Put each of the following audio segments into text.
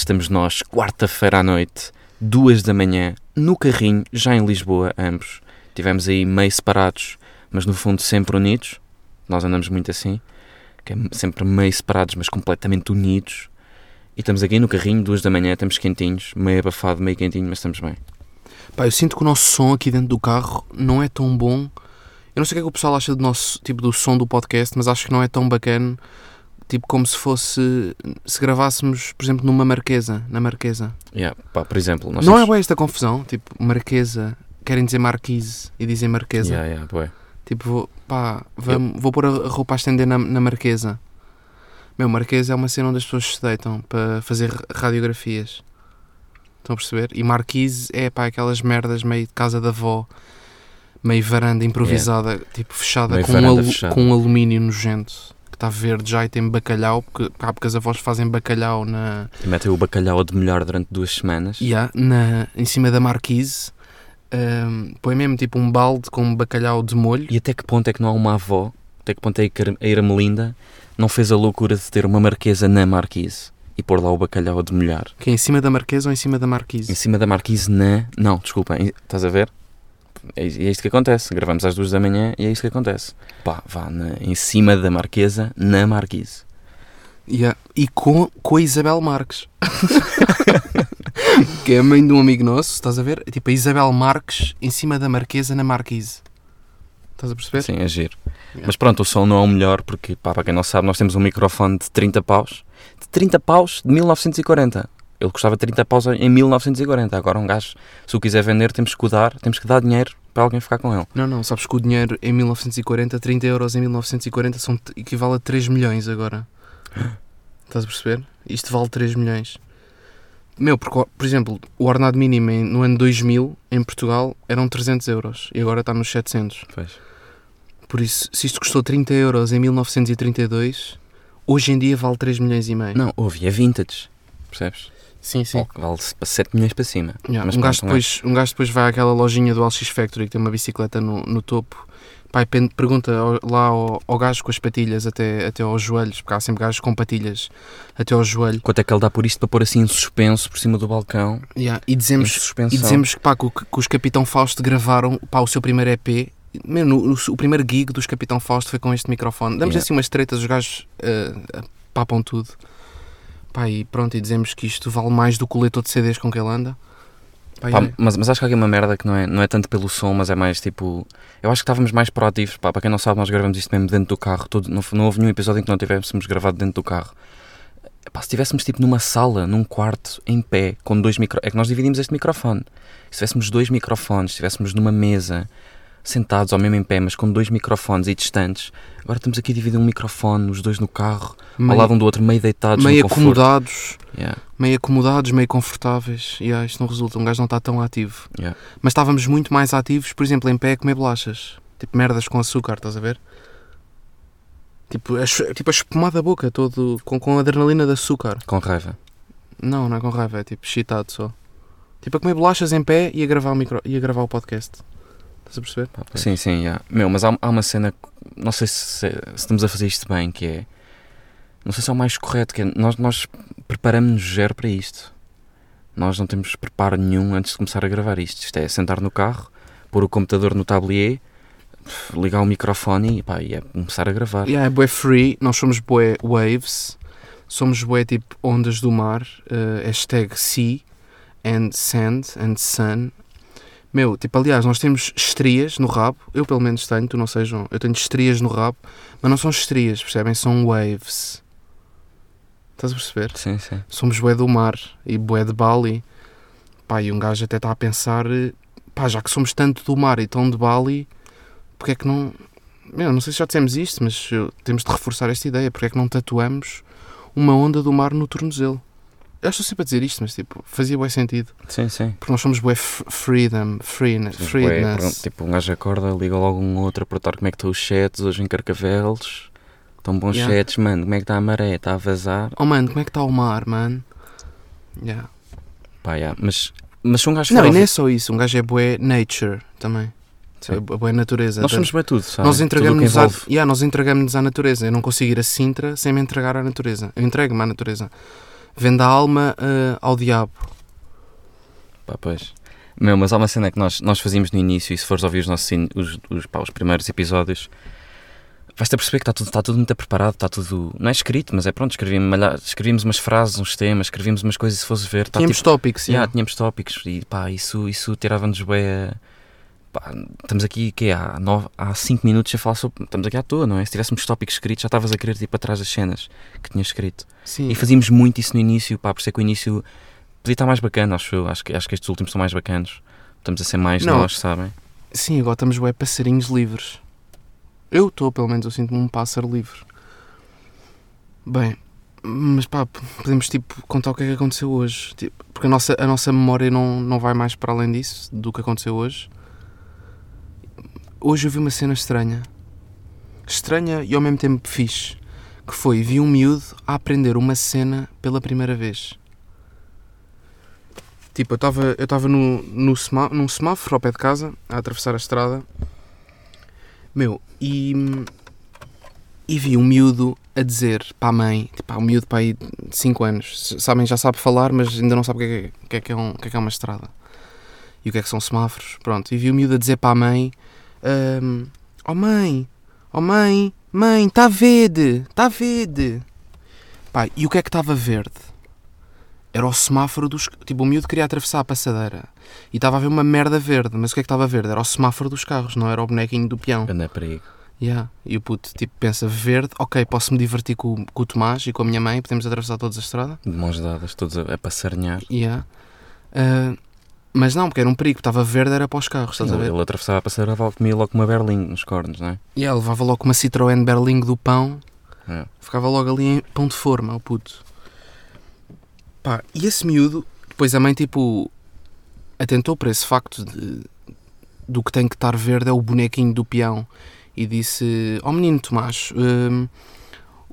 estamos nós, quarta-feira à noite, duas da manhã, no carrinho, já em Lisboa, ambos. Tivemos aí meio separados, mas no fundo sempre unidos. Nós andamos muito assim, que é sempre meio separados, mas completamente unidos. E estamos aqui no carrinho, duas da manhã, estamos quentinhos, meio abafado, meio quentinho, mas estamos bem. Pá, eu sinto que o nosso som aqui dentro do carro não é tão bom. Eu não sei o que é que o pessoal acha do nosso tipo do som do podcast, mas acho que não é tão bacana. Tipo como se fosse se gravássemos, por exemplo, numa marquesa, na marquesa. Yeah, pá, por exemplo, não é temos- bem esta confusão, tipo, marquesa, querem dizer marquise e dizem marquesa. Yeah, yeah, bué. Tipo, vou, pá, vamos, vou pôr a roupa a estender na, na marquesa. Meu, marquesa é uma cena onde as pessoas se deitam para fazer radiografias. Estão a perceber? E marquise é pá, aquelas merdas meio de casa da avó, meio varanda improvisada, tipo fechada Meio com, um fechada. com um alumínio nojento que está verde já e tem bacalhau, porque, pá, porque as avós fazem bacalhau na, E metem o bacalhau a demolhar durante duas semanas. Yeah, na, em cima da marquise. Ahm, põe mesmo tipo um balde com bacalhau de molho. E até que ponto é que não há uma avó, até que ponto é que a Irmelinda não fez a loucura de ter uma marquesa na marquise e pôr lá o bacalhau a demolhar? Que é em cima da marquesa ou em cima da marquise? Em cima da marquise na... Não, desculpa, estás a ver? É, é isto que acontece. Gravamos às duas da manhã e é isto que acontece. Pá, vá na- em cima da marquesa na marquise. Yeah. E com, com a Isabel Marques. que é a mãe de um amigo nosso, estás a ver? Tipo a Isabel Marques em cima da marquesa na marquise. Estás a perceber? Sim, é giro. Yeah. Mas pronto, o som não é o melhor porque, pá, para quem não sabe, nós temos um microfone de 30 paus. De 30 paus de 1940. Ele custava 30 paus em 1940. Agora um gajo, se o quiser vender, temos que o dar, temos que dar dinheiro para alguém ficar com ele. Não, não, sabes que o dinheiro em 1940, 30 euros em 1940 são, equivale a 3 milhões agora. Estás a perceber? Isto vale 3 milhões. Meu, porque, por exemplo, o ordenado mínimo no ano 2000 em Portugal eram 300 euros e agora está nos 700. Pois. Por isso, se isto custou 30 euros em 1932, hoje em dia vale 3 milhões e meio. Não, houve, é vintage. Percebes? Sim, sim. Oh, Vale para 7 milhões para cima. Yeah, Mas um, gajo pronto, depois, um gajo depois vai àquela lojinha do LX Factory que tem uma bicicleta no, no topo. Pai, pergunta lá ao, ao gajo com as patilhas até, até aos joelhos, porque há sempre gajos com patilhas até ao joelho. Quanto é que ele dá por isto para pôr assim em suspenso por cima do balcão? Yeah, E Em dizemos, e dizemos que, pá, que, que os Capitão Fausto gravaram pá, o seu primeiro EP. Mesmo, o, o primeiro gig dos Capitão Fausto foi com este microfone. Damos Yeah. assim umas tretas, os gajos ah, papam tudo. Pá, e pronto, e dizemos que isto vale mais do que o leitor de CDs com que ele anda. Pá, Pá, é. mas, mas acho que há aqui uma merda que não é, não é tanto pelo som, mas é mais tipo. Eu acho que estávamos mais proativos. Pá, para quem não sabe, nós gravamos isto mesmo dentro do carro. Todo, não, não houve nenhum episódio em que não tivéssemos gravado dentro do carro. Pá, se estivéssemos tipo numa sala, num quarto, em pé, com dois microfones. É que nós dividimos este microfone. Se tivéssemos dois microfones, se estivéssemos numa mesa, sentados ou mesmo em pé, mas com dois microfones e distantes. Agora estamos aqui a dividir um microfone, os dois no carro, ao meio, lado um do outro, meio deitados, meio acomodados. Yeah, meio acomodados, meio confortáveis. E ah, isto não resulta, um gajo não está tão ativo. yeah. Mas estávamos muito mais ativos, por exemplo, em pé a comer bolachas. Tipo merdas com açúcar, estás a ver? Tipo a, tipo a espumar da boca, todo com, com adrenalina de açúcar. Com raiva. Não, não é com raiva, é tipo excitado só. Tipo a comer bolachas em pé e a gravar o, micro, e a gravar o podcast. Estás a perceber? Sim, sim, yeah. meu, mas há, há uma cena, não sei se, se- estamos a fazer isto bem, que é, não sei se é o mais correto, que é, nós, nós preparamos-nos zero para isto. Nós não temos preparo nenhum antes de começar a gravar isto. Isto é sentar no carro, pôr o computador no tablier, ligar o microfone e, pá, e é começar a gravar. Yeah, é bué free, nós somos bué waves, somos bué tipo ondas do mar, eh, hashtag sea and sand and sun. Meu, tipo, aliás, nós temos estrias no rabo, eu pelo menos tenho, tu não sejam, eu tenho estrias no rabo, mas não são estrias, percebem? São waves. Estás a perceber? Sim, sim. Somos bué do mar e bué de Bali. Pá, e um gajo até está a pensar, pá, já que somos tanto do mar e tão de Bali, porque é que não. Meu, não sei se já dissemos isto, mas temos de reforçar esta ideia. Porque é que não tatuamos uma onda do mar no tornozelo? Eu estou sempre a dizer isto, mas tipo, fazia bué sentido. Sim, sim. Porque nós somos bué freedom, freeness, Somos bué, tipo, um gajo acorda, liga logo um outro a perguntar como é que estão os chats hoje em Carcavelos. Tão bons Yeah. chats, mano. Como é que está a maré? Está a vazar? Oh mano, como é que está o mar, mano? Yeah. Pá, yeah. Mas, mas se um gajo Não, e não é ouvir- só isso, um gajo é bué nature também. Sim. É bué natureza. Nós somos bem tudo, sabe? Nós entregamos-nos à, yeah, entregamos à natureza. Eu não consigo ir a Sintra sem me entregar à natureza. Eu entrego-me à natureza. Vendo a alma eh, ao diabo. Pá, pois. Meu, mas há uma cena que nós, nós fazíamos no início e se fores ouvir os nossos os, os, pá, os primeiros episódios vais-te a perceber que está tudo, está tudo muito preparado, está tudo, não é escrito, mas é pronto, escrevíamos, escrevíamos umas frases, uns temas, escrevíamos umas coisas e se fores ver, está Tínhamos tipo, tópicos, yeah, yeah. tínhamos tópicos e pá, isso, isso tirava-nos bem a- pá, estamos aqui, que há, nove, há cinco minutos a falar sobre, estamos aqui à toa, não é? Se tivéssemos tópicos escritos já estavas a querer ir para trás das cenas que tinhas escrito. Sim. E fazíamos muito isso no início, pá, por isso é que o início podia estar mais bacana, acho eu. Acho que, acho que estes últimos são mais bacanos. Estamos a ser mais Não. nós, sabem? Sim, agora estamos bué passarinhos livres. Eu estou, pelo menos, eu sinto-me um pássaro livre. Bem, mas pá, podemos tipo contar o que é que aconteceu hoje. Tipo, porque a nossa, a nossa memória não, não vai mais para além disso, do que aconteceu hoje. Hoje eu vi uma cena estranha. Estranha e ao mesmo tempo fixe. Que foi, vi um miúdo a aprender uma cena pela primeira vez. Tipo, eu estava eu no, no semá- num semáforo ao pé de casa, a atravessar a estrada. Meu, e, e vi um miúdo a dizer para a mãe, tipo, há um miúdo para aí de 5 anos, sabem, já sabe falar, mas ainda não sabe o que é que é, que é, um, que é, que é uma estrada. E o que é que são semáforos, pronto. E vi o miúdo a dizer para a mãe, ahm, oh mãe, oh mãe, mãe, está verde, está verde. Pá, e o que é que estava verde? Era o semáforo dos... Tipo, o miúdo queria atravessar a passadeira. E estava a ver uma merda verde. Mas o que é que estava verde? Era o semáforo dos carros, não era o bonequinho do peão. Anda perigo. Yeah. E o puto, tipo, pensa, verde, ok, posso-me divertir com, com o Tomás e com a minha mãe, podemos atravessar todos a estrada. De mãos dadas, todos a, a passarinhar. Yeah. Ah, mas não, porque era um perigo, estava verde, era para os carros, estás a ver? Ele atravessava a passadeira, val- comia logo uma berlim nos cornos, não é? E ela levava logo uma Citroën Berling do pão, É. ficava logo ali em pão de forma, o puto. Pá, e esse miúdo, depois a mãe, tipo, atentou para esse facto de, do que tem que estar verde é o bonequinho do peão e disse: Ó menino Tomás, hum,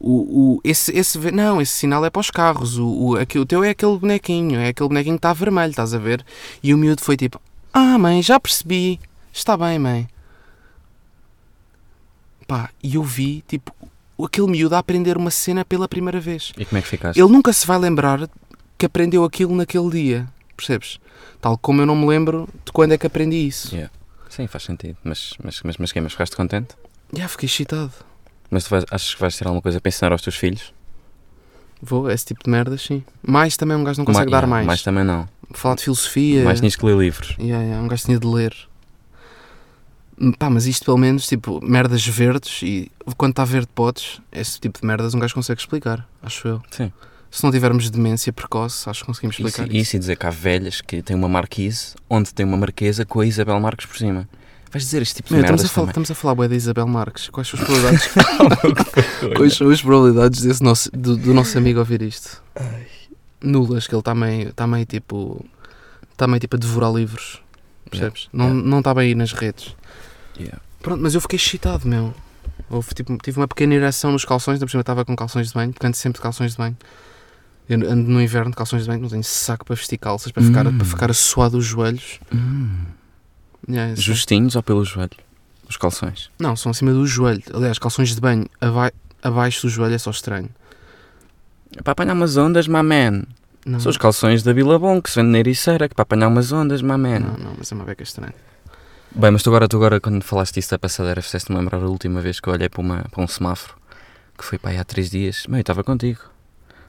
o, o, esse, esse, não, esse sinal é para os carros, o, o, aqui, o teu é aquele bonequinho, é aquele bonequinho que está vermelho, estás a ver? E o miúdo foi tipo: Ah, mãe, já percebi, está bem, mãe. Pá, e eu vi, tipo, aquele miúdo a aprender uma cena pela primeira vez. E como é que ficaste? Ele nunca se vai lembrar que aprendeu aquilo naquele dia, percebes? Tal como eu não me lembro de quando é que aprendi isso. Yeah. Sim, faz sentido. Mas, mas, mas, mas, quê? mas ficaste contente? Já fiquei excitado. Mas tu vais, achas que vais ter alguma coisa para ensinar aos teus filhos? Vou, esse tipo de merdas, sim. Mais também um gajo não consegue Ma- dar yeah, mais. Mais também não. Falar de filosofia. Mais nisso que ler livros. Yeah, yeah, um gajo tinha de ler. Pá, mas isto pelo menos, tipo, merdas verdes e quando está verde potes, esse tipo de merdas um gajo consegue explicar, acho eu. Sim. Se não tivermos demência precoce, acho que conseguimos Isso, explicar isso. isso e dizer que há velhas que têm uma marquise onde tem uma marquesa com a Isabel Marques por cima. Vais dizer este tipo de Meu, estamos, a merdas falar, também. estamos a falar bué da Isabel Marques. Quais são as probabilidades, quais são as probabilidades desse nosso, do, do nosso amigo ouvir isto? Nulas, que ele está meio, está meio tipo. Está meio tipo a devorar livros. Percebes? Não, Yeah. não está bem aí nas redes. Yeah. Pronto, mas eu fiquei excitado, meu. Houve, tipo, tive uma pequena ereção nos calções, ainda por cima estava com calções de banho, porque ando sempre de calções de banho. Eu ando no inverno de calções de banho, não tenho saco para vestir calças, para, ficar, Hum. para ficar a suar dos joelhos. Hum. Yeah, isso- Justinhos ou pelo joelho? Os calções. Não, são acima do joelho. Aliás, calções de banho aba- abaixo do joelho é só estranho. É para apanhar umas ondas, my man. Não, São os calções da Billabong que se vende na Ericeira, que para apanhar umas ondas, my man. não, não, mas é uma beca estranha. Bem, mas tu agora, tu agora, quando falaste disso da passadeira, fizeste-me lembrar a última vez que eu olhei para, uma, para um semáforo, que foi para aí há três dias. Meu, eu estava contigo.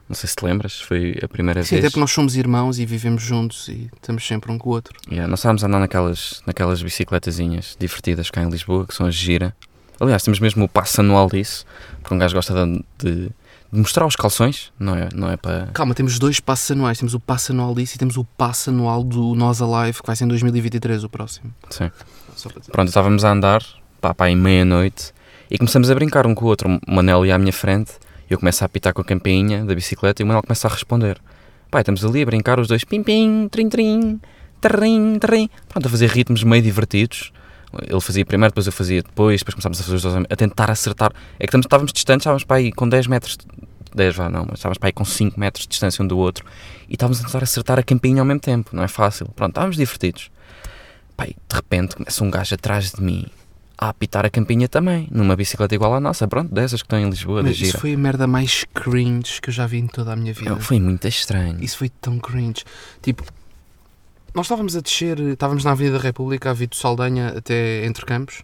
Não sei se te lembras, foi a primeira Sim, até vez. porque nós somos irmãos e vivemos juntos e estamos sempre um com o outro. Yeah, nós estávamos a andar naquelas, naquelas bicicletazinhas divertidas cá em Lisboa, que são as gira. Aliás, temos mesmo o passo anual disso, porque um gajo gosta de, de- mostrar os calções, não é, não é para... Calma, temos dois passos anuais. Temos o passo anual disso e temos o passo anual do Nós Alive, que vai ser em 2023 o próximo. Sim. Pronto, estávamos a andar, pá, pá, em meia-noite, e começamos a brincar um com o outro. O Manel ia à minha frente, eu começo a apitar com a campainha da bicicleta e o Manel começa a responder. Pá, estamos ali a brincar os dois, pim pim, trim trim, trim trim. Pronto, a fazer ritmos meio divertidos. Ele fazia primeiro, depois eu fazia depois, depois começámos a fazer os dois a tentar acertar. É que estávamos distantes, estávamos para aí com 10 metros, 10 vá, não, mas estávamos para aí com 5 metros de distância um do outro e estávamos a tentar acertar a campainha ao mesmo tempo, não é fácil. Pronto, estávamos divertidos. E de repente começa um gajo atrás de mim a apitar a campainha também, numa bicicleta igual à nossa, pronto, dessas que estão em Lisboa, Mas isso foi a merda mais cringe que eu já vi em toda a minha vida. Foi muito estranho. Isso foi tão cringe. Tipo, nós estávamos a descer, estávamos na Avenida da República, a Vito Saldanha até Entre Campos,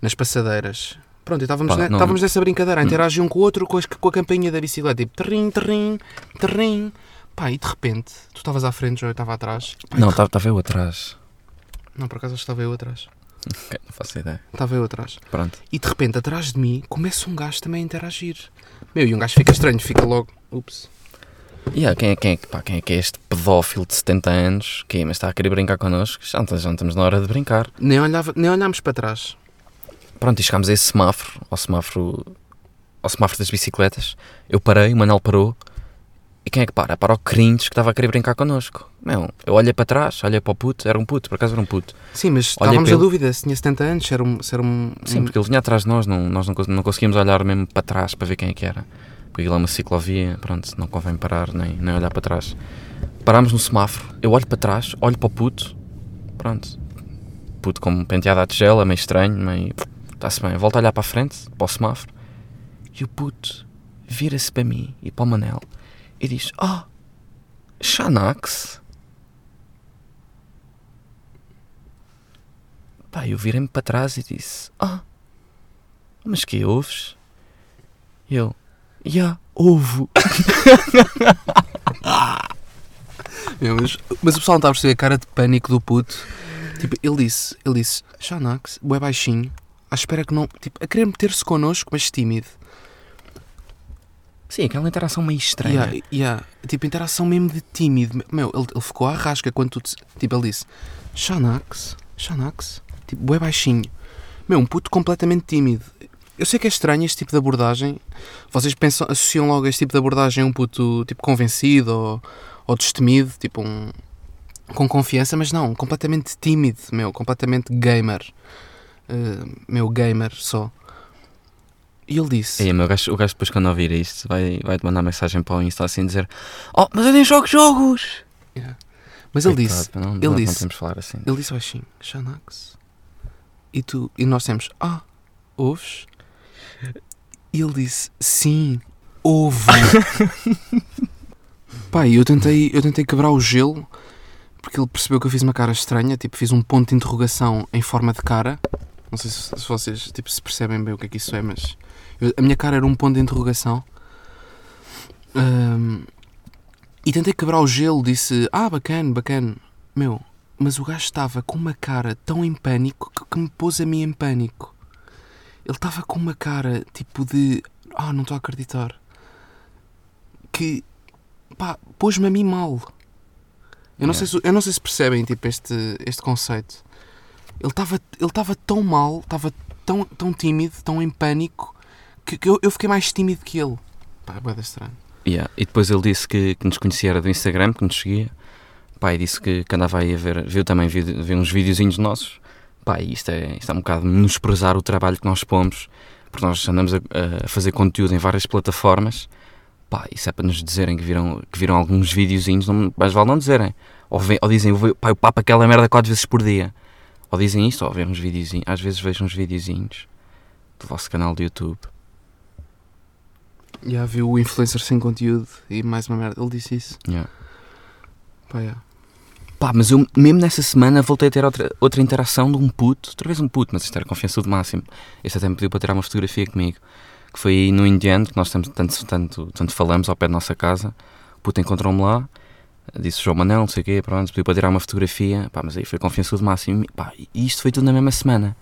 nas passadeiras. Pronto, e estávamos, Pá, não- estávamos nessa brincadeira, a Hum. interagir um com o outro com, as- com a campainha da bicicleta, tipo, terrim, terrim, terrim. Pá, e de repente, tu estavas à frente, eu estava atrás. Pá, Não, estava eu atrás. não, por acaso estava eu atrás. Ok, não faço ideia. Estava eu atrás. Pronto. E de repente, atrás de mim, começa um gajo também a interagir. Meu, e um gajo fica estranho, fica logo. Ups. E quem, é, quem, é, pá, quem é que é este pedófilo de 70 anos? Que mas está a querer brincar connosco? Já não, já não estamos na hora de brincar. Nem, olhava, nem olhámos para trás. Pronto, e chegámos a esse semáforo, ao semáforo, ao semáforo das bicicletas. Eu parei, o Manel parou. E quem é que para? Para o cringe que estava a querer brincar connosco. Meu, eu olhei para trás, olhei para o puto, era um puto, por acaso era um puto. Sim, mas estávamos a dúvida se tinha 70 anos, se era um. Se era um Sim, um- porque ele vinha atrás de nós, não, nós não, não conseguíamos olhar mesmo para trás para ver quem é que era. Porque aquilo é uma ciclovia, pronto, não convém parar nem, nem olhar para trás. Parámos no semáforo, eu olho para trás, olho para o puto, pronto. Puto com penteado à tigela, meio estranho, meio. Está-se bem, eu volto a olhar para a frente, para o semáforo, e o puto vira-se para mim e para o Manel e diz: Ah, Xanax? Pá, eu virei-me para trás e disse: Ah, mas que ouves? E eu: Ya, ovo. Meu, mas, mas o pessoal não estava a perceber a cara de pânico do puto. Tipo, ele disse, ele disse, Xanax, bué baixinho, à espera que não. Tipo, a querer meter-se connosco, mas tímido. Sim, aquela interação meio estranha. Yeah, yeah. Tipo, interação mesmo de tímido. Meu, ele, ele ficou à rasca quando tu. Tipo, ele disse, Xanax, Xanax, tipo, bué baixinho. Meu, um puto completamente tímido. Eu sei que é estranho este tipo de abordagem. Vocês pensam, associam logo este tipo de abordagem a um puto tipo convencido ou, ou destemido, tipo um com confiança, mas não, completamente tímido, meu, completamente gamer. Uh, meu gamer só. E ele disse: E, meu, o, gajo, o gajo depois quando ouvir isto vai, vai te mandar mensagem para o Insta assim dizer Oh, mas eu nem jogo jogos! Mas ele Coitado, disse: não, ele não disse- falar assim. Ele disse baixinho, Xanax. E tu, e nós temos, ah, ouves? E ele disse, sim, ouvo. Pá, e eu tentei, eu tentei quebrar o gelo, porque ele percebeu que eu fiz uma cara estranha, tipo, fiz um ponto de interrogação em forma de cara. Não sei se, se vocês, tipo, se percebem bem o que é que isso é, mas eu- a minha cara era um ponto de interrogação. Ahm, e tentei quebrar o gelo, disse, ah, bacana, bacana. Meu, mas o gajo estava com uma cara tão em pânico que, que me pôs a mim em pânico. Ele estava com uma cara tipo de. Ah, não estou a acreditar. Que. pá, pôs-me a mim mal. Eu não, Yeah. sei se, eu não sei se percebem tipo, este, este conceito. Ele estava ele estava tão mal, estava tão, tão tímido, tão em pânico, que, que eu, eu fiquei mais tímido que ele. Pá, é bué da estranho. Yeah. E depois ele disse que, que nos conhecia era do Instagram, que nos seguia. Pá, e disse que, que andava aí a ver, viu também vídeo- viu uns videozinhos nossos. Pá, e isto é, isto é um bocado menosprezar o trabalho que nós pomos, porque nós andamos a, a fazer conteúdo em várias plataformas. Pá, isso é para nos dizerem que viram, que viram alguns videozinhos, não, mais vale não dizerem. Ou, ve- ou dizem, pá, eu papo aquela merda quatro vezes por dia. Ou dizem isto, ou ver uns videozinhos. Às vezes vejo uns videozinhos do vosso canal de YouTube. Já viu o influencer sem conteúdo e mais uma merda. Ele disse isso. Yeah. Pá, yeah. Pá, mas eu mesmo nessa semana voltei a ter outra, outra interação de um puto, outra vez um puto, mas isto era confiança do máximo. Este até me pediu para tirar uma fotografia comigo, que foi aí no Indiano, que nós temos, tanto, tanto, tanto falamos ao pé da nossa casa. O puto encontrou-me lá, disse João Manel, não sei o quê, pronto, pediu para tirar uma fotografia, pá, mas aí foi confiança do máximo. Pá, e isto foi tudo na mesma semana.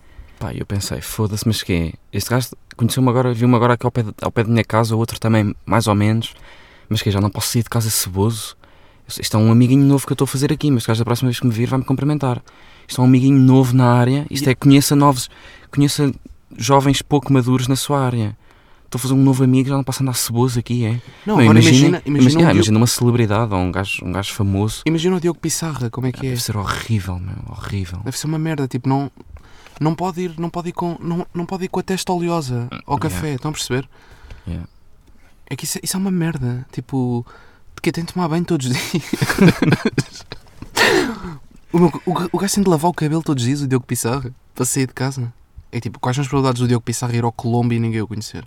Pá, eu pensei, foda-se, mas que é? Este gajo conheceu-me agora, viu-me agora aqui ao pé, de, ao pé da minha casa, o outro também, mais ou menos, mas que já não posso sair de casa ceboso. Isto é um amiguinho novo que eu estou a fazer aqui, mas gajo da próxima vez que me vir vai-me cumprimentar. Isto é um amiguinho novo na área, isto é conheça novos, conheça jovens pouco maduros na sua área. Estou a fazer um novo amigo, já não posso andar ceboso aqui, é? Não, imagina, imagina, imagina, um ah, Diogo, imagina uma celebridade ou um gajo, um gajo famoso. imagina o Diogo Pissarra, como é que é? Deve ser horrível, meu, horrível. Deve ser uma merda, tipo, não. Não pode ir, não pode ir com, não, não pode ir com a testa oleosa ao café, Yeah. estão a perceber? Yeah. É que isso, isso é uma merda. Tipo, que tem de tomar banho todos os dias. o, meu, o, o gajo tem de lavar o cabelo todos os dias, o Diogo Pissarra, para sair de casa. É tipo, quais são as probabilidades do Diogo Pissarra ir ao Colombo e ninguém o conhecer?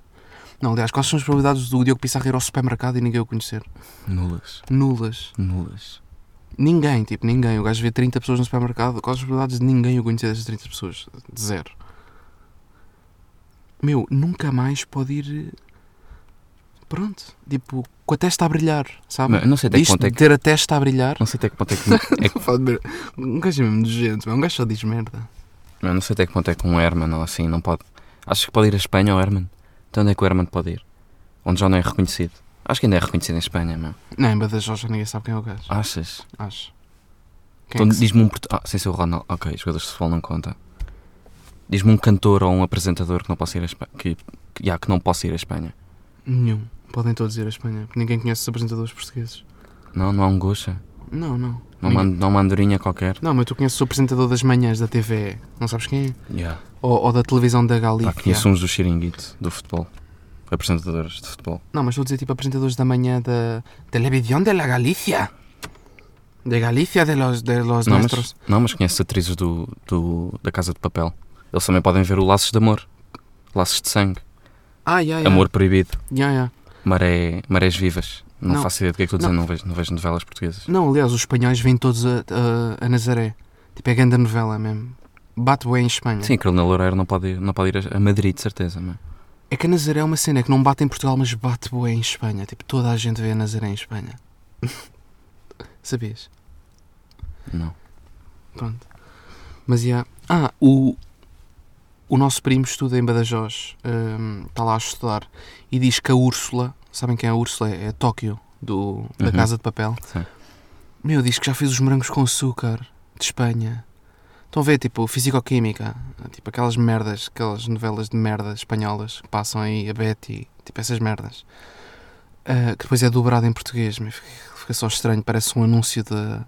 Não, aliás, quais são as probabilidades do Diogo Pissarra ir ao supermercado e ninguém o conhecer? Nulas. Nulas. Nulas. Ninguém, tipo, ninguém. O gajo vê 30 pessoas no supermercado. Quais as probabilidades de ninguém o conhecer dessas 30 pessoas? De zero. Meu, nunca mais pode ir. Pronto. Tipo, com a testa a brilhar, sabe? Eu não sei até que ponto é que. ter a testa a brilhar. Não sei até que ponto é que. é que- Um gajo é mesmo nojento, um gajo só diz merda. eu não sei até que ponto é que um Herman ou assim não pode. Acho que pode ir a Espanha ou Herman. Então onde é que o Herman pode ir? Onde já não é reconhecido. Acho que ainda é reconhecido em Espanha, meu. Não, em Badajoz já ninguém sabe quem é o gajo. Achas? Acho. Quem é Então que se- diz-me um. portu- Ah, sem ser o Ronaldo. Ok, os jogadores de futebol não conta. Diz-me um cantor ou um apresentador que não possa ir a Espanha. Que, que, já, que não possa ir a Espanha. Nenhum. Podem todos ir à Espanha. porque Ninguém conhece os apresentadores portugueses. Não, não há um gocha. Não, não. Não, Ninguém- uma, andorinha qualquer. Não, mas tu conheces o apresentador das manhãs da TV. Não sabes quem é? Yeah. Ou, ou da televisão da Galícia. Pá, conheço uns do Xiringuito, do futebol. Apresentadores de futebol. Não, mas estou a dizer tipo apresentadores da manhã da Televisão de la Galicia. De Galicia de los, de los Não mas, nuestros. não, mas conheço atrizes do, do, da Casa de Papel. Eles também podem ver o Laços de Amor. Laços de Sangue. Ah, yeah, yeah. Amor Proibido. Yeah, yeah. Maré, Marés Vivas. Não, Não. faço ideia do que é que estou a dizer, Não. não vejo, não vejo novelas portuguesas. Não, aliás, os espanhóis vêm todos a, a, a Nazaré. Tipo, é grande novela mesmo. Bate bem em Espanha. Sim, Carolina Loureiro não pode ir, não pode ir a- a Madrid, de certeza. Não é? É que a Nazaré é uma cena que não bate em Portugal, mas bate bem em Espanha. Tipo, toda a gente vê a Nazaré em Espanha. Sabias? Não. Pronto. Mas, yeah. Ah, o, o nosso primo estuda em Badajoz. hum, Está lá a estudar. E diz que a Úrsula... Sabem quem é a Úrsula? É a Tóquio, do, da Uhum. Casa de Papel. Sim. Meu, diz que já fez os morangos com açúcar de Espanha. Estão a ver, tipo, Fisicoquímica. Tipo, aquelas merdas, aquelas novelas de merda espanholas que passam aí, a Betty. Tipo, essas merdas. Ah, que depois é dobrado em português. Fica, fica só estranho. Parece um anúncio da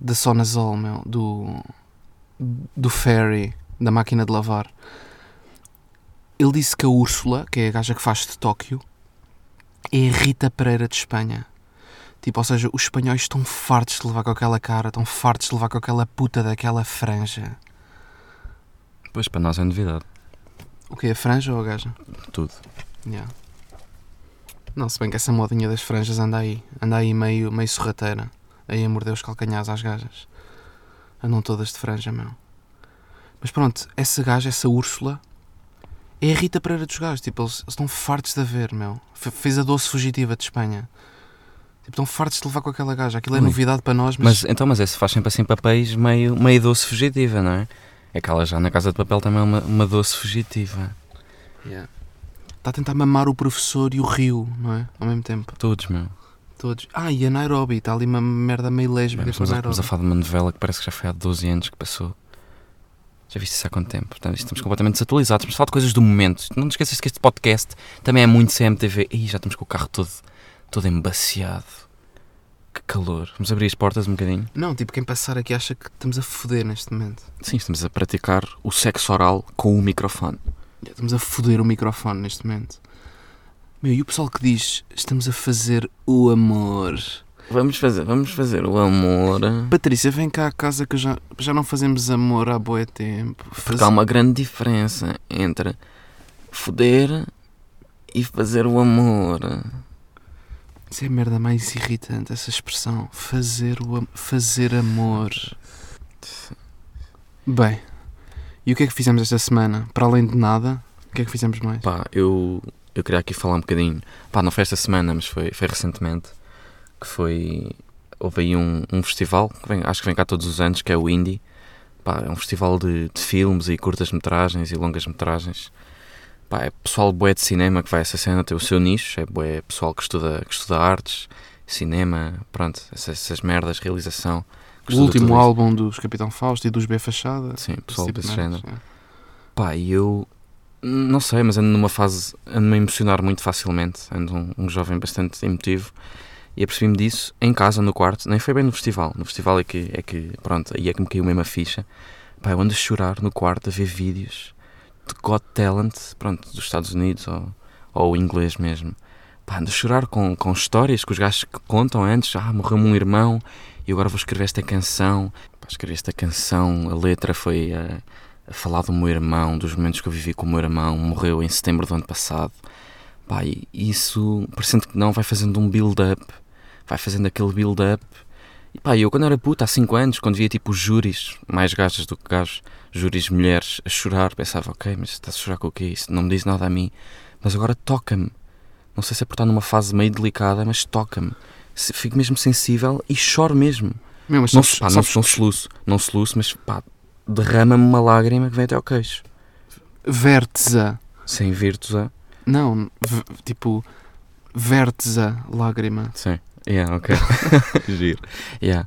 da Sonazol, meu. Do, do Ferry, da máquina de lavar. Ele disse que a Úrsula, que é a gaja que faz de Tóquio, é a Rita Pereira de Espanha. Tipo, ou seja, os espanhóis estão fartos de levar com aquela cara, estão fartos de levar com aquela puta daquela franja. Pois, para nós é novidade. O que A franja ou a gaja? Tudo. Yeah. Não, se bem que essa modinha das franjas anda aí. Anda aí meio, meio sorrateira. Aí a morder os calcanhares às gajas. Andam todas de franja, meu. Mas pronto, essa gaja, essa Úrsula, é a Rita Pereira dos gajos. Tipo, eles, eles estão fartos de a ver, meu. Fe- Fez a doce fugitiva de Espanha. Tipo, estão fartos de levar com aquela gaja. Aquilo é Ui. novidade para nós, mas... Mas então, mas esse faz sempre assim papéis meio, meio doce fugitiva, não é? É que ela já na Casa de Papel também é uma, uma doce fugitiva. Yeah. Está a tentar mamar o professor e o rio, não é? Ao mesmo tempo. Todos, meu. Todos. Ah, e a Nairobi. Está ali uma merda meio lésbica Bem, com a estamos, a, Nairobi. estamos a falar de uma novela que parece que já foi há 12 anos que passou. Já viste isso há quanto tempo? Portanto, estamos completamente desatualizados. Mas fala de coisas do momento. Não te esqueças que este podcast também é muito CMTV. Ih, já estamos com o carro todo, todo embaciado. Que calor. Vamos abrir as portas um bocadinho. Não, tipo, quem passar aqui acha que estamos a foder neste momento. Sim, estamos a praticar o sexo oral com o microfone. Estamos a foder o microfone neste momento. Meu, e o pessoal que diz estamos a fazer o amor. Vamos fazer, vamos fazer o amor. Patrícia, vem cá à casa que já, já não fazemos amor há boa tempo. Faz... Porque há uma grande diferença entre foder e fazer o amor. Isso é a merda mais irritante, essa expressão. Fazer, o am... fazer amor. Bem, e o que é que fizemos esta semana? Para além de nada, o que é que fizemos mais? Pá, eu, eu queria aqui falar um bocadinho. Pá, não foi esta semana, mas foi, foi recentemente. Que foi. Houve aí um, um festival, que vem- acho que vem cá todos os anos, que é o Indie. Pá, é um festival de, de filmes e curtas-metragens e longas-metragens. Pá, é pessoal bué de cinema que vai a essa cena, tem o seu nicho. É bué pessoal que estuda, que estuda artes, cinema, pronto, essas, essas merdas, realização. o último tudo isso. álbum dos Capitão Fausto e dos B Fachada. Sim, pessoal tipo de desse merdas, género. é. Pá, e eu não sei, mas ando numa fase, ando-me a emocionar muito facilmente, ando um, um jovem bastante emotivo e apercebi-me disso em casa, no quarto, nem foi bem no festival, no festival é que, é que pronto, aí é que me caiu mesmo a ficha, Pá, eu ando a chorar no quarto a ver vídeos de Got Talent, pronto, dos Estados Unidos ou, ou inglês mesmo. Pá, ando a chorar com, com histórias que os gajos que contam antes. Ah, morreu-me um irmão e agora vou escrever esta canção. Pá, escrevi esta canção, a letra foi a, a falar do meu irmão, dos momentos que eu vivi com o meu irmão. Morreu em setembro do ano passado. Pá, isso, parecendo que não, vai fazendo um build-up. Vai fazendo aquele build-up. E pá, eu quando era puta, há 5 anos, quando via tipo júris, mais gajas do que gajos, júris mulheres, a chorar, pensava, ok, mas estás a chorar com o quê? Isso não me diz nada a mim. Mas agora toca-me. Não sei se é por estar numa fase meio delicada, mas toca-me. Fico mesmo sensível e choro mesmo. Meu, Não, sabes, pá, não, sabes não soluço, não soluço, mas pá, derrama-me uma lágrima que vem até ao queixo. vértiza. Sem virtude. Não, tipo, vértiza, lágrima. Sim. Yeah, ok. Giro. Yeah.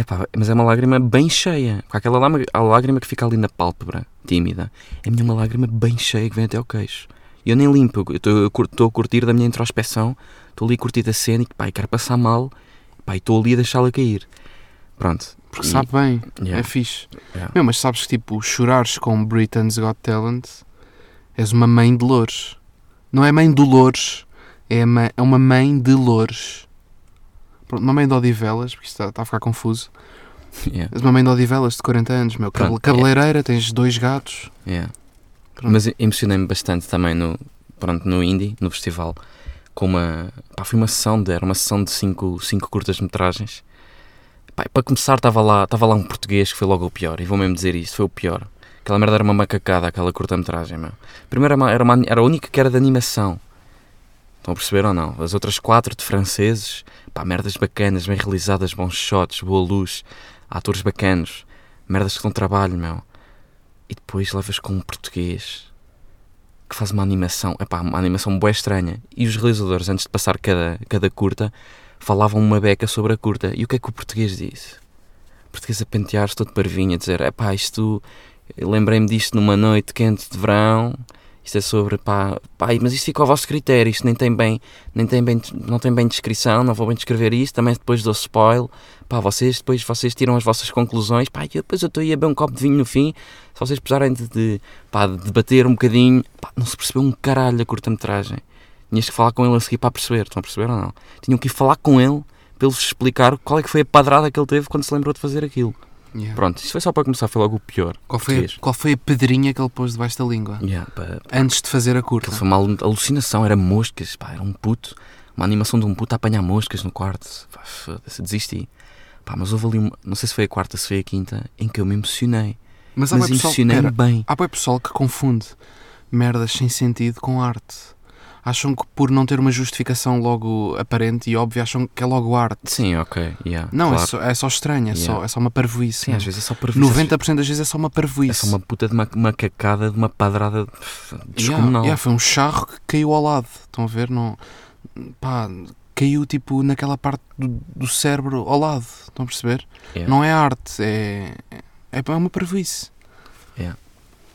Epá, mas é uma lágrima bem cheia. Com aquela lágrima, a lágrima que fica ali na pálpebra, tímida. É minha uma lágrima bem cheia que vem até ao queixo. E eu nem limpo. Estou- a curtir da minha introspeção. Estou ali a curtir da cena e pá, quero passar mal. Pá, estou ali a deixá-la cair. Pronto. Porque E- sabe bem, yeah, é fixe. yeah. Meu, mas sabes que tipo, chorares com Britain's Got Talent és uma mãe de louros. Não é mãe de Loures, é, ma- é uma mãe de louros. Pronto, uma mãe de Odivelas, porque isto está, está a ficar confuso. Yeah, És uma mãe de Odivelas de 40 anos, meu. Pronto, é. Cabeleireira, tens dois gatos. yeah. Mas emocionei-me bastante também no, pronto, no Indie, no festival, com uma. Pá, foi uma sessão de. Era uma sessão de cinco, cinco curtas-metragens. Para começar, estava lá, estava lá um português que foi logo o pior, e vou mesmo dizer isto: foi o pior. Aquela merda era uma macacada, aquela curta-metragem, meu. Primeiro era, uma- era, uma- era a única que era de animação. Estão a perceber ou não? As outras quatro de franceses, pá, merdas bacanas, bem realizadas, bons shots, boa luz, atores bacanos, merdas que dão trabalho, meu. E depois levas com um português que faz uma animação, epá, uma animação boa estranha. E os realizadores, antes de passar cada, cada curta, falavam uma beca sobre a curta. E o que é que o português disse? O português a pentear-se todo parvinho, a dizer, epá, isto, eu lembrei-me disto numa noite quente de verão, isto é sobre, pá, pá, mas isto fica ao vosso critério, isto nem tem bem, nem tem bem, não tem bem descrição, não vou bem descrever isto, também depois dou spoil, pá, vocês depois, vocês tiram as vossas conclusões, pá, e depois eu estou a beber um copo de vinho no fim, se vocês precisarem de, de, pá, de debater um bocadinho, pá, não se percebeu um caralho da curta-metragem. Tinhas que falar com ele a seguir para perceber, estão a perceber ou não? Tinham que ir falar com ele para ele explicar qual é que foi a padrada que ele teve quando se lembrou de fazer aquilo. Yeah. Pronto, isso foi só para começar, foi logo o pior. Qual, foi a, qual foi a pedrinha que ele pôs debaixo da língua? Yeah, pá, Antes de fazer a curta. Foi uma alu- alucinação, era moscas, pá, era um puto, uma animação de um puto a apanhar moscas no quarto. Pá, foda-se, desisti. Pá, mas houve ali, uma, não sei se foi a quarta, se foi a quinta, em que eu me emocionei. Mas há Mas bué pessoal, emocionei-me pera, bem. há pessoal que confunde merdas sem sentido com arte. Acham que por não ter uma justificação logo aparente e óbvia, acham que é logo arte. Sim, ok, yeah, Não, é, claro. só, é só estranho, é, só, Yeah. é só uma parvoíce. Sim, às vezes é só para 90% das vezes é só uma parvoíce. É só uma puta de uma macacada, de uma padrada pff, Yeah, descomunal. yeah, foi um charro que caiu ao lado. Estão a ver? Não, pá, caiu tipo naquela parte do, do cérebro ao lado. Estão a perceber? Yeah. Não é arte, é, é, é uma parvoíce.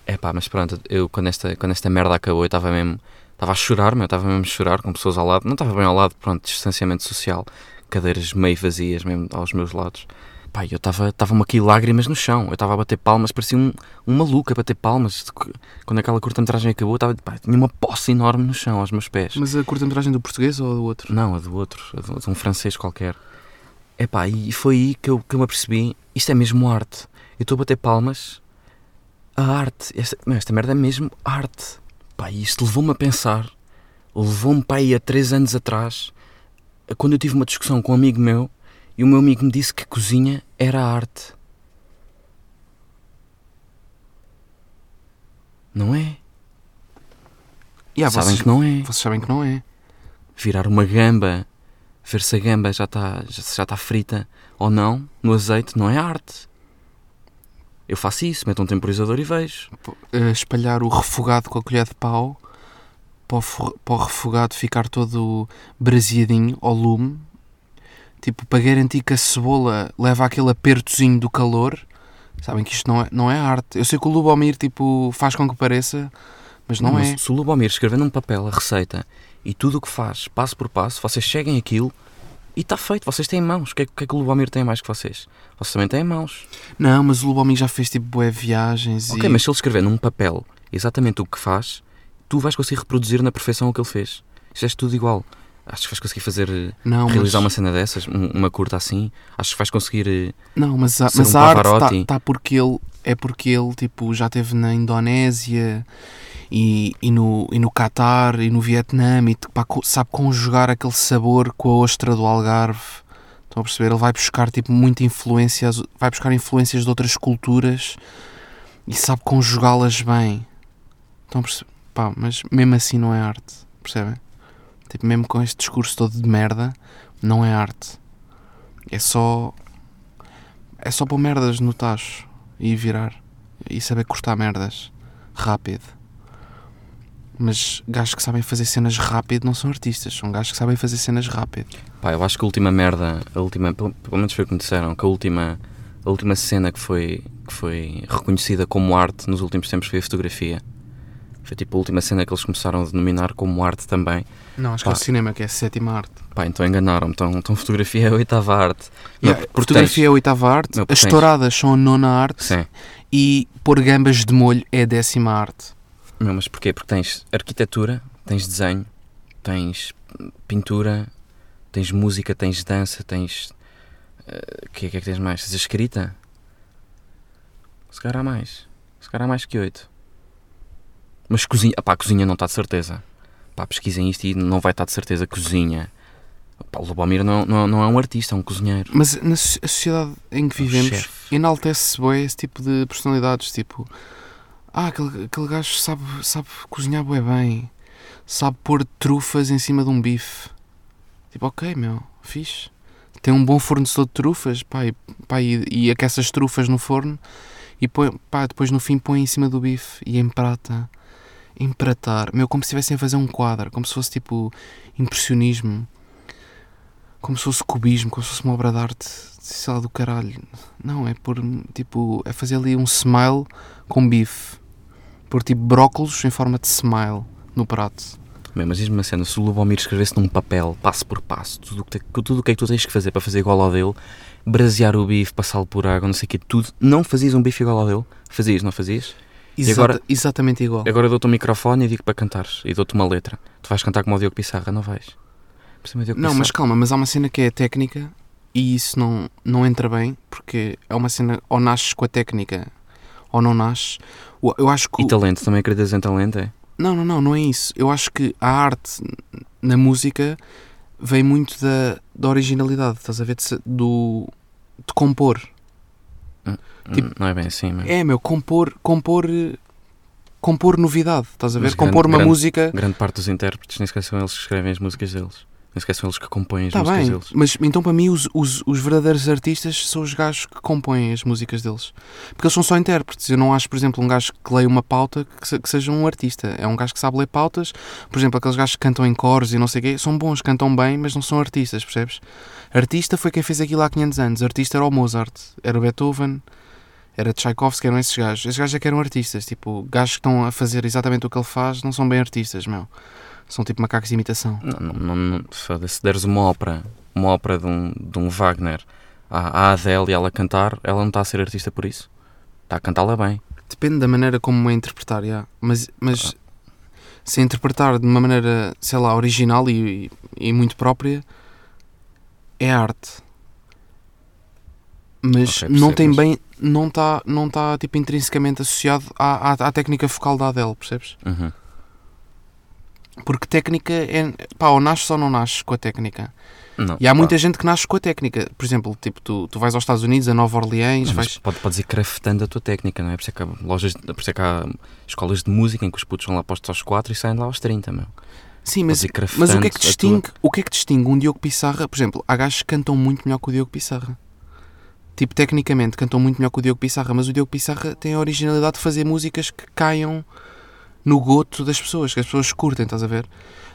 É pá, mas pronto, eu quando esta, quando esta merda acabou, eu estava mesmo. Estava a chorar, meu, estava mesmo a chorar com pessoas ao lado. Não estava bem ao lado, pronto, distanciamento social, cadeiras meio vazias mesmo aos meus lados. Pá, e eu estava, estavam-me aqui lágrimas no chão. Eu estava a bater palmas, parecia um, um maluco a bater palmas. Quando aquela curta-metragem acabou, estava, pá, tinha uma poça enorme no chão aos meus pés. Mas a curta-metragem do português ou do outro? Não, a do outro, a de um francês qualquer. Epá, e foi aí que eu, que eu me apercebi, isto é mesmo arte. Eu estou a bater palmas, a arte, esta, esta merda é mesmo arte. Pá, isto levou-me a pensar, levou-me para aí há três anos atrás, quando eu tive uma discussão com um amigo meu, e o meu amigo me disse que cozinha era arte. Não é? Yeah, Sabem vocês, que não é. vocês sabem que não é. virar uma gamba, ver se a gamba já está já, já está frita ou não no azeite, não é arte. Eu faço isso, meto um temporizador e vejo. Eh, espalhar o refogado com a colher de pau para o, fo- para o refogado ficar todo braseadinho ao lume. Tipo, para garantir que a cebola leva aquele apertozinho do calor. Sabem que isto não é, não é arte. Eu sei que o Lubomir tipo, faz com que pareça, mas não, mas é. Se o Lubomir escrever num papel a receita e tudo o que faz, passo por passo, vocês seguem aquilo, E está feito, vocês têm mãos. O que, é, o que é que o Lubomir tem mais que vocês? Vocês também têm mãos. Não, mas o Lubomir já fez tipo bué viagens Ok, e... mas se ele escrever num papel exatamente o que faz, tu vais conseguir reproduzir na perfeição o que ele fez. Isto é tudo igual. Acho que vais conseguir fazer. eh, Não, realizar uma mas, cena dessas, um- uma curta assim. Acho que vais conseguir. eh, não, mas a, mas um a arte está tá porque ele é porque ele tipo já esteve na Indonésia e, e no e no Catar e no Vietnã e pá, co- sabe conjugar aquele sabor com a ostra do Algarve. Estão a perceber? Ele vai buscar tipo muita influência, vai buscar influências de outras culturas e sabe conjugá-las bem. Estão a perceber? Pá, mas mesmo assim não é arte, percebem? Tipo, mesmo com este discurso todo de merda, não é arte. É só. É só pôr merdas no tacho e virar. E saber cortar merdas. Rápido. Mas gajos que sabem fazer cenas rápido não são artistas, são gajos que sabem fazer cenas rápido. Pá, eu acho que a última merda, a última, pelo, pelo menos foi o que me disseram, que a última, a última cena que foi, que foi reconhecida como arte nos últimos tempos foi a fotografia. Foi tipo a última cena que eles começaram a denominar como arte também. Não, acho que é Pá. o cinema que é a sétima arte. Pá, então enganaram-me. Então, então fotografia é a oitava arte. Yeah, Meu, fotografia é a oitava arte, Meu, as tens- touradas são a nona arte Sim. e pôr gambas de molho é a décima arte. Meu, mas porquê? Porque tens arquitetura, tens desenho, tens pintura, tens música, tens dança, tens. O que, é que é que tens mais? Tens escrita? Se calhar há mais. Se calhar há mais que oito. Mas cozinha. Pá, cozinha não está de certeza. Pá, pesquisem isto e não vai estar de certeza. Cozinha. Pá, o Lubomir não, não, não é um artista, é um cozinheiro. Mas na sociedade em que É vivemos chefe. enaltece bué esse tipo de personalidades, tipo, ah, aquele, aquele gajo sabe, sabe cozinhar bué bem, sabe pôr trufas em cima de um bife. Tipo, ok, meu, fixe. Tem um bom fornecedor de trufas, pá, e, pá, e, e aquece as trufas no forno e põe, pá, depois no fim põe em cima do bife e emprata. Empratar, meu, como se estivessem a fazer um quadro, como se fosse tipo impressionismo, como se fosse cubismo, como se fosse uma obra de arte, sei lá, do caralho. Não, é por tipo, é fazer ali um smile com bife, pôr tipo brócolos em forma de smile no prato. Meu, mas diz-me uma cena, se o Lubomir escrevesse num papel, passo por passo, tudo o que, tudo o que é que tu tens que fazer para fazer igual ao dele, brasear o bife, passá-lo por água, não sei o quê, tudo, não fazias um bife igual ao dele? Fazias, não fazias? E agora- Exata- exatamente igual. Agora dou-te um microfone e digo para cantares, e dou-te uma letra. Tu vais cantar como o Diogo Pissarra, não vais? Não, mas Pissarra. calma, mas há uma cena que é técnica e isso não, não entra bem porque é uma cena ou nasces com a técnica ou não nasces. Eu acho que. E talento, também acreditas em talento, é? Não, não, não, não é isso. Eu acho que a arte na música vem muito da, da originalidade, estás a ver? De, do, de compor. Tipo- Hum, não é bem assim, meu. É, meu, compor, compor, compor novidade, estás a ver? Mas compor grande- uma grande- música. Grande parte dos intérpretes nem sequer são eles que escrevem as músicas deles. Nem sequer são eles que compõem as Está músicas bem, deles. mas então para mim os, os, os verdadeiros artistas são os gajos que compõem as músicas deles. Porque eles são só intérpretes. Eu não acho, por exemplo, um gajo que leia uma pauta que, se- que seja um artista. É um gajo que sabe ler pautas. Por exemplo, aqueles gajos que cantam em cores e não sei o quê, são bons, cantam bem, mas não são artistas, percebes? Artista foi quem fez aquilo há 500 anos. Artista era o Mozart, era o Beethoven, era Tchaikovsky, eram esses gajos. Esses gajos é que eram artistas. Tipo, gajos que estão a fazer exatamente o que ele faz não são bem artistas, meu. São tipo macacos de imitação. Não, não, não. Se deres uma ópera, uma ópera de um, de um Wagner à, à Adele e ela cantar, ela não está a ser artista por isso. Está a cantá-la bem. Depende da maneira como é interpretar, já. mas, mas se interpretar de uma maneira, sei lá, original e, e muito própria, é arte. Mas Ok, não tem bem, não está não tá, tipo, intrinsecamente associado à, à, à técnica focal da Adele, percebes? Uhum. Porque técnica é, pá, ou nasces ou não nasces com a técnica. Não, E há pá, muita gente que nasce com a técnica. Por exemplo, tipo, tu, tu vais aos Estados Unidos, a Nova Orleans, não, vais... pode, podes ir craftando a tua técnica, não é? Por isso é que há, lojas, por isso é há escolas de música em que os putos vão lá postos aos 4 e saem lá aos 30, meu. Sim, mas Mas o que é que distingue, o que é que distingue um Diogo Pissarra? Por exemplo, há gajos que cantam muito melhor que o Diogo Pissarra. Tipo, tecnicamente cantam muito melhor que o Diogo Pissarra, mas o Diogo Pissarra tem a originalidade de fazer músicas que caiam no goto das pessoas, que as pessoas curtem, estás a ver?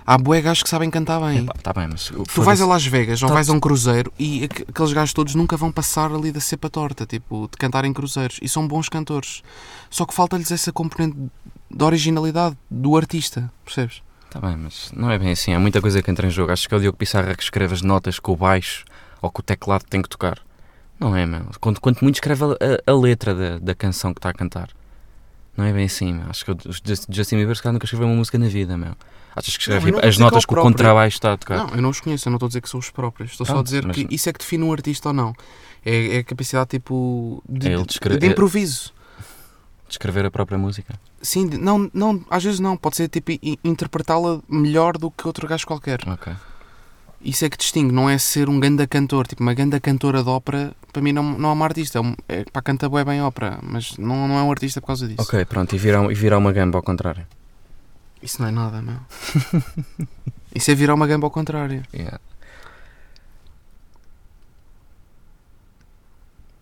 Há bué gajos que sabem cantar bem. Epá, tá bem, mas Tu vais a Las Vegas ou Tá- vais a um cruzeiro e aqu- aqueles gajos todos nunca vão passar ali da cepa torta, tipo, de cantar em cruzeiros. E são bons cantores. Só que falta-lhes essa componente de originalidade do artista, percebes? Tá bem, mas não é bem assim. Há muita coisa que entra em jogo. Acho que é o Diogo Pissarra que escreve as notas com o baixo ou com o teclado que tem que tocar. Não é, meu. Quanto, quanto muito escreve a, a- a letra da, da canção que está a cantar. Não é bem assim, meu. Acho que o Just- Justin Bieber se calhar nunca escreveu uma música na vida, meu. Achas que escreve tipo, as que é notas que o contrabaixo está a tocar? Não, eu não os conheço, eu não estou a dizer que são os próprios. Estou só a Pronto, dizer mas- que isso é que define um artista ou não. É, é a capacidade tipo de, É descre- de improviso. De escrever a própria música. Sim, não, não, às vezes não. Pode ser tipo interpretá-la melhor do que outro gajo qualquer. Ok. Isso é que distingue, não é ser um ganda cantor. Tipo, uma ganda cantora de ópera, para mim não, não é uma artista. É, um, é para canta bué bem ópera, mas não, não é um artista por causa disso. Ok, pronto. E virar, e virar uma gamba ao contrário. Isso não é nada, meu. Isso é virar uma gamba ao contrário. Yeah.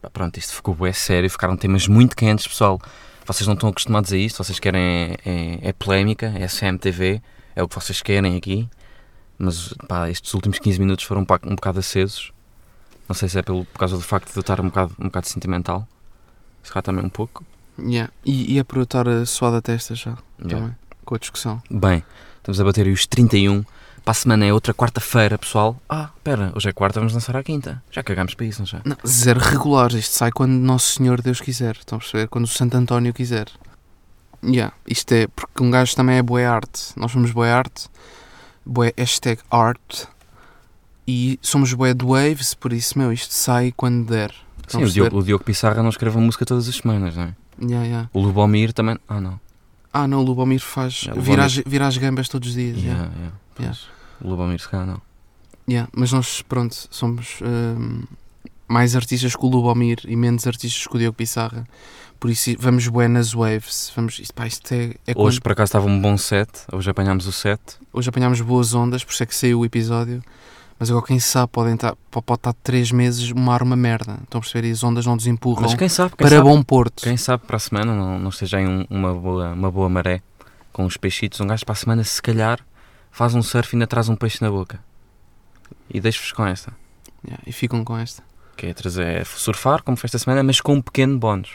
Pá, Pronto, isto ficou bué sério, ficaram temas muito quentes, pessoal. Vocês não estão acostumados a isto, vocês querem é, é, é polémica, é CMTV, é o que vocês querem aqui. Mas pá, estes últimos 15 minutos foram um, bocado acesos. Não sei se é pelo, por causa do facto de eu estar um bocado, um bocado sentimental. Se calhar também um pouco. Yeah. E, e é por eu estar a suar da testa já, Yeah. também, com a discussão. Bem, estamos a bater os 31. Para a semana é outra quarta-feira, pessoal. Ah, espera, hoje é quarta, vamos lançar à quinta. Já cagámos para isso, não já? Não, zero regular, isto sai quando Nosso Senhor Deus quiser, estão a perceber? Quando o Santo António quiser. Yeah. Isto é porque um gajo também é boa arte. Nós somos boa arte, boa hashtag art e somos de waves, por isso, meu, isto sai quando der. Sim, o Diogo, o Diogo Pissarra não escreve música todas as semanas, não é? Yeah, yeah. O Lubomir também. Ah, não. Ah, não, o Lubomir faz. Yeah, vira, Lubomir- as, vira as gambas todos os dias. Yeah, Yeah. O Lubomir, se calhar, não. Yeah, Mas nós, pronto, somos hum, mais artistas que o Lubomir e menos artistas que o Diogo Pissarra. Por isso vamos bué nas waves. Vamos, isto, pá, isto é, é Hoje, quando- por acaso, estava um bom set. Hoje apanhámos o set. hoje apanhámos boas ondas, por isso é que saiu o episódio. Mas agora quem sabe podem estar, po- pode estar três meses uma ar uma merda. Estão a perceber? E as ondas não nos empurram Mas quem sabe, quem para sabe, bom porto. quem sabe para a semana não, não esteja aí um- uma, boa, uma boa maré com os peixitos. Um gajo para a semana, se calhar, faz um surf e ainda traz um peixe na boca. E deixo-vos com esta. Yeah, e ficam com esta. que é trazer é surfar, como foi esta semana, mas com um pequeno bónus.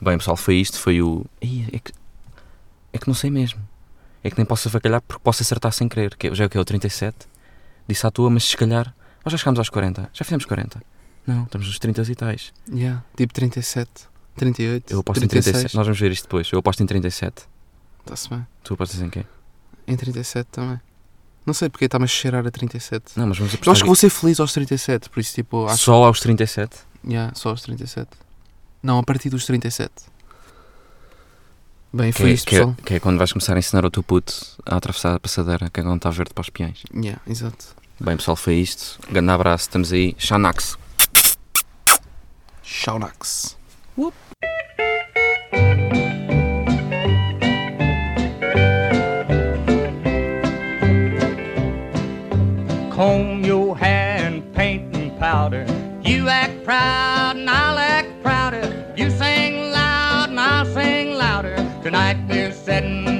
Bem, pessoal, foi isto, foi o. É, que, é que não sei mesmo. É que nem posso avacalhar porque posso acertar sem querer. Que é- já é o que é o 37? Disse à toa, mas se calhar. Nós já chegámos aos 40. Já fizemos 40. Não, estamos nos 30 e tais. Yeah, tipo 37, 38, Eu aposto em 37. Nós vamos ver isto depois. Eu aposto em 37. Está-se bem. Tu apostas em quê? Em 37 também. Não sei porque está-me a cheirar a 37. Não, mas vamos Eu apostar. acho que vou ser feliz aos 37, por isso tipo, acho Só aos 37? Yeah, só aos 37. Não, a partir dos 37. Bem, Que foi é, isto, que, é, pessoal. que é quando vais começar a ensinar o teu puto a atravessar a passadeira, que agora está verde para os peões. Yeah, exato. Bem, pessoal, foi isto. Grande abraço, estamos aí. Xanax. Shaunax. comb they're setting